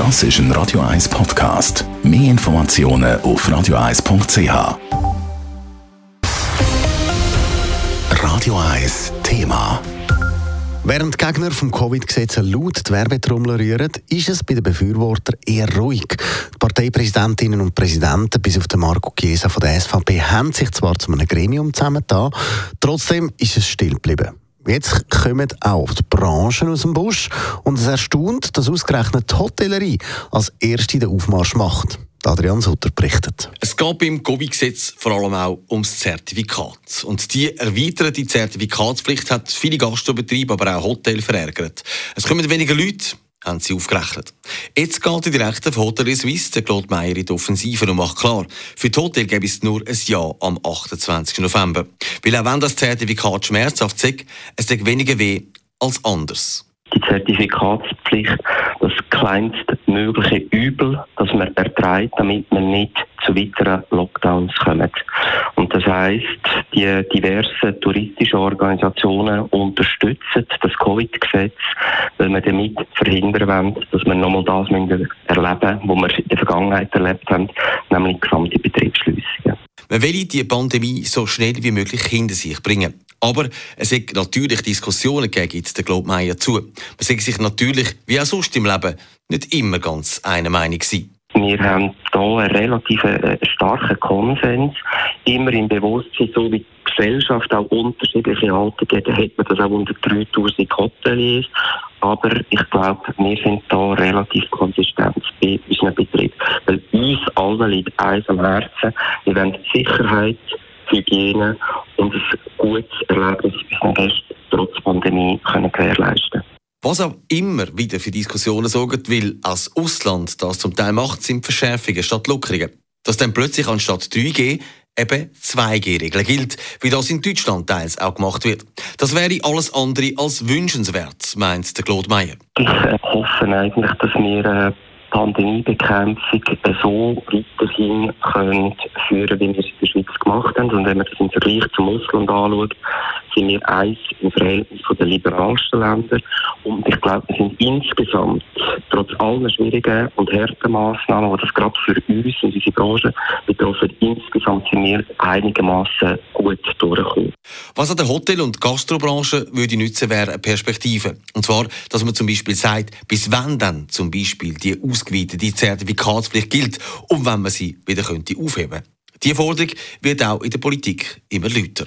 Das ist ein Radio 1 Podcast. Mehr Informationen auf radio1.ch. Radio 1 Thema. Während die Gegner vom Covid-Gesetz laut die Werbetrommel rühren, ist es bei den Befürwortern eher ruhig. Die Parteipräsidentinnen und Präsidenten bis auf den Marco Chiesa von der SVP haben sich zwar zu einem Gremium zusammengetan, trotzdem ist es still geblieben. Jetzt kommen auch die Branchen aus dem Busch und es erstaunt, dass ausgerechnet die Hotellerie als erste den Aufmarsch macht. Adrian Sutter berichtet. Es geht beim Covid-Gesetz vor allem auch ums Zertifikat. Und die erweiterte Zertifikatspflicht hat viele Gastbetriebe, aber auch Hotels verärgert. Es kommen weniger Leute, haben sie aufgerechnet. Jetzt geht der Direktor von Hotel Suisse, der Claude Meyer, in die Offensive und macht klar, für die Hotel gäbe es nur ein Ja am 28. November. Weil auch wenn das Zertifikat schmerzhaft ist, es sagt weniger weh als anders. Die Zertifikatspflicht, das kleinstmögliche Übel, das man erträgt, damit man nicht zu weiteren Lockdowns kommt. Und das heißt, die diversen touristischen Organisationen unterstützen das Covid-Gesetz, weil wir damit verhindern wollen, dass wir nochmal das erleben was wir in der Vergangenheit erlebt haben, nämlich gesamte Betriebsschliessungen. Man will die Pandemie so schnell wie möglich hinter sich bringen. Aber es gibt natürlich Diskussionen gegeben, der Globmeier zu. Man sagt sich natürlich, wie auch sonst im Leben, nicht immer ganz einer Meinung sein. Wir haben hier einen relativ äh, starken Konsens, immer im Bewusstsein, so wie die Gesellschaft auch unterschiedliche Haltungen hat, hat man das auch unter 3000 Hoteliers. Aber ich glaube, wir sind da relativ konsistent bei unserem Betrieb. Weil uns allen liegt eins am Herzen. Wir wollen Sicherheit, Hygiene und ein gutes Erlebnis unseren Gästen trotz Pandemie können gewährleisten was auch immer wieder für Diskussionen sorgt, weil als Ausland das zum Teil macht, sind Verschärfungen statt Lockerungen. Dass dann plötzlich anstatt 3G eben 2G-Regeln gilt, wie das in Deutschland teils auch gemacht wird. Das wäre alles andere als wünschenswert, meint der Claude Meyer. Ich hoffe eigentlich, dass wir Pandemiebekämpfung so weiterhin können führen, wie wir es in der Schweiz gemacht haben. Und wenn man das im Vergleich zum Ausland anschaut, sind wir eins im Verhältnis der liberalsten Länder. Und ich glaube, wir sind insgesamt, trotz aller schwierigen und harten Massnahmen, die das gerade für uns und unsere Branche betroffen, insgesamt sind wir einigermaßen gut durchgekommen. Was an der Hotel- und Gastrobranche würde nützen, wäre eine Perspektive. Und zwar, dass man zum Beispiel sagt, bis wann dann zum Beispiel die ausgeweitete Zertifikatspflicht gilt und wenn man sie wieder könnte aufheben Diese Forderung wird auch in der Politik immer lauter.